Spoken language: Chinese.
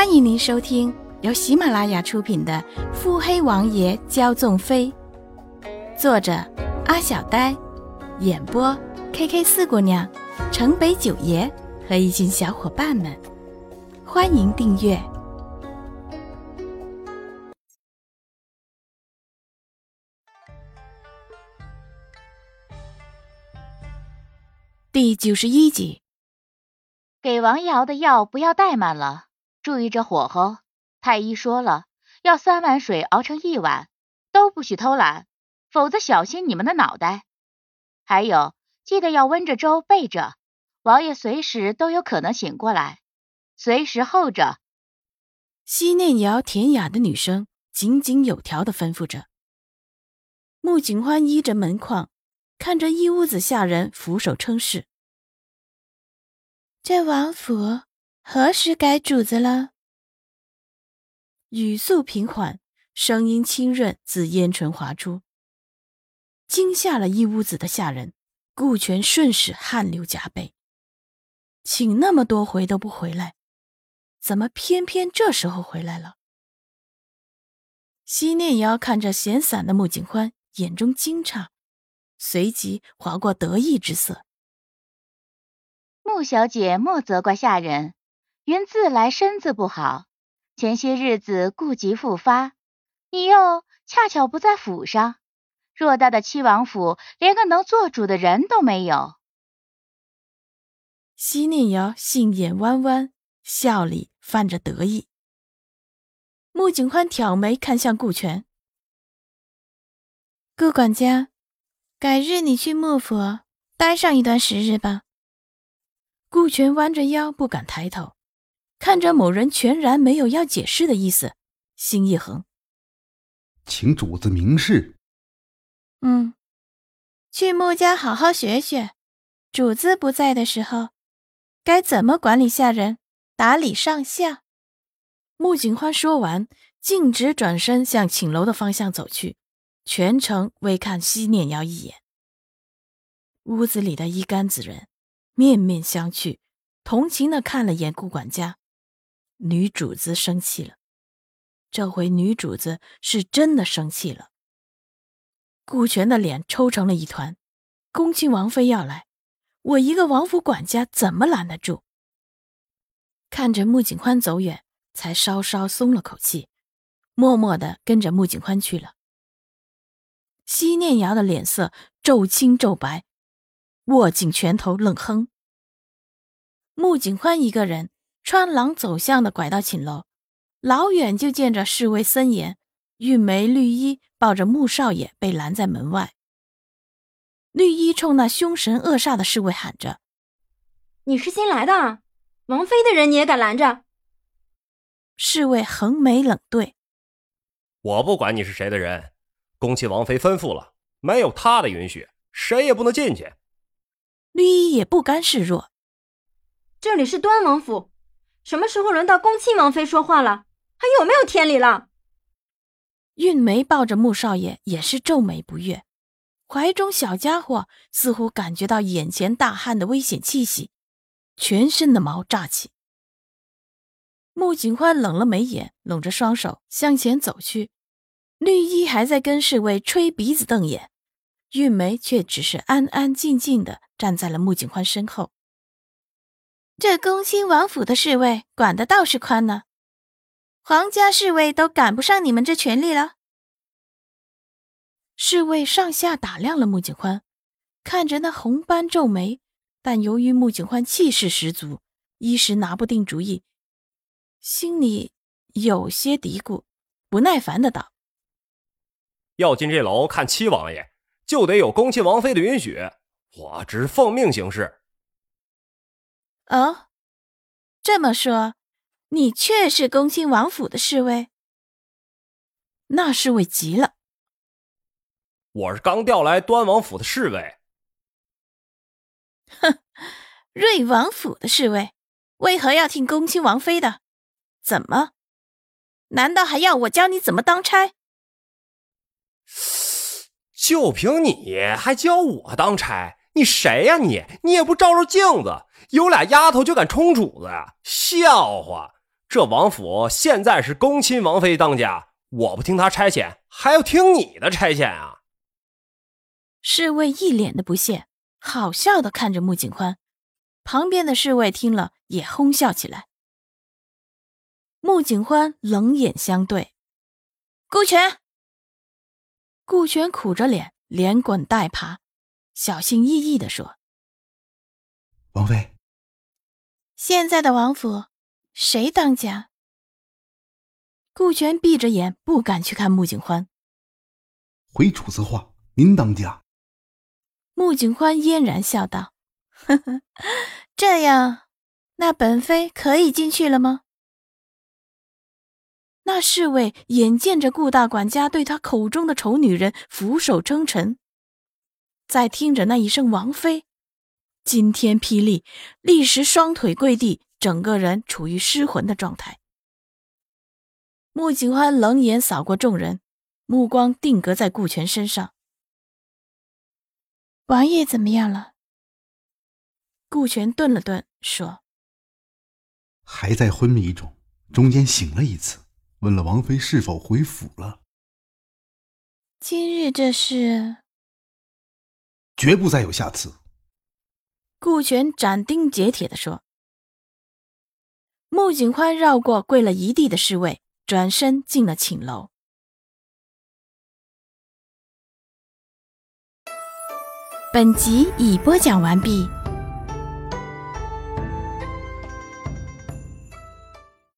欢迎您收听由喜马拉雅出品的《腹黑王爷骄纵妃》，作者阿小呆，演播 K K 四姑娘、城北九爷和一群小伙伴们。欢迎订阅第九十一集。给王爷熬的药不要怠慢了，注意着火候。太医说了，要三碗水熬成一碗，都不许偷懒，否则小心你们的脑袋。还有，记得要温着粥备着，王爷随时都有可能醒过来，随时候着。西内瑶甜雅的女声井井有条的吩咐着。穆景欢依着门框，看着一屋子下人俯首称是。这王府何时改主子了？语速平缓，声音清润，自烟唇滑出，惊吓了一屋子的下人。顾全顺势汗流浃背，请那么多回都不回来，怎么偏偏这时候回来了？西念瑶看着闲散的穆景欢，眼中惊诧，随即划过得意之色。穆小姐莫责怪下人，云自来身子不好，前些日子痼疾复发，你又恰巧不在府上。偌大的七王府，连个能做主的人都没有。西念瑶杏眼弯弯，笑里泛着得意。穆景欢挑眉看向顾全，顾管家，改日你去穆府待上一段时日吧。顾全弯着腰，不敢抬头，看着某人，全然没有要解释的意思，心一横，请主子明示。嗯，去穆家好好学学，主子不在的时候，该怎么管理下人、打理上下。穆景欢说完，径直转身向寝楼的方向走去，全程未看西念瑶一眼。屋子里的一干子人面面相觑，同情的看了眼顾管家。女主子生气了，这回女主子是真的生气了。顾全的脸抽成了一团，恭亲王妃要来，我一个王府管家怎么拦得住？看着穆景欢走远，才稍稍松了口气，默默的跟着穆景欢去了。西念瑶的脸色骤青骤白，握紧拳头冷哼。穆景欢一个人穿廊走向的拐到寝楼，老远就见着侍卫森严。玉梅、绿衣抱着穆少爷被拦在门外。绿衣冲那凶神恶煞的侍卫喊着：“你是新来的？王妃的人你也敢拦着？”侍卫横眉冷对：“我不管你是谁的人，恭亲王妃吩咐了，没有她的允许，谁也不能进去。”绿衣也不甘示弱：“这里是端王府，什么时候轮到恭亲王妃说话了？还有没有天理了？”韵梅抱着穆少爷，也是皱眉不悦，怀中小家伙似乎感觉到眼前大汉的危险气息，全身的毛炸起。穆景欢冷了眉眼，拢着双手向前走去，绿衣还在跟侍卫吹鼻子瞪眼，韵梅却只是安安静静的站在了穆景欢身后。这恭亲王府的侍卫管的倒是宽呢。皇家侍卫都赶不上你们这权力了。侍卫上下打量了穆景欢，看着那红斑皱眉，但由于穆景欢气势十足，一时拿不定主意，心里有些嘀咕，不耐烦的道：“要进这楼看七王爷，就得有恭亲王妃的允许，我只是奉命行事。”哦，这么说。你确是恭亲王府的侍卫？那侍卫急了。我是刚调来端王府的侍卫。哼，瑞王府的侍卫，为何要听恭亲王妃的？怎么？难道还要我教你怎么当差？就凭你还教我当差？你谁呀你？你也不照照镜子，有俩丫头就敢冲主子呀？笑话！这王府现在是恭亲王妃当家，我不听她差遣，还要听你的差遣啊？侍卫一脸的不屑，好笑的看着穆景欢。旁边的侍卫听了也哄笑起来。穆景欢冷眼相对，顾全。顾全苦着脸，连滚带爬，小心翼翼的说：“王妃，现在的王府谁当家？”顾全闭着眼，不敢去看穆景欢。回主子话，您当家。穆景欢嫣然笑道：“呵呵，这样，那本妃可以进去了吗？”那侍卫眼见着顾大管家对他口中的丑女人俯首称臣，再听着那一声“王妃”，惊天霹雳，立时双腿跪地，整个人处于失魂的状态。穆景欢冷眼扫过众人，目光定格在顾全身上。王爷怎么样了？顾全顿了顿，说：“还在昏迷中，中间醒了一次。”问了王妃是否回府了？今日这事绝不再有下次。顾全斩钉截铁地说。穆景欢绕过跪了一地的侍卫，转身进了寝楼。本集已播讲完毕。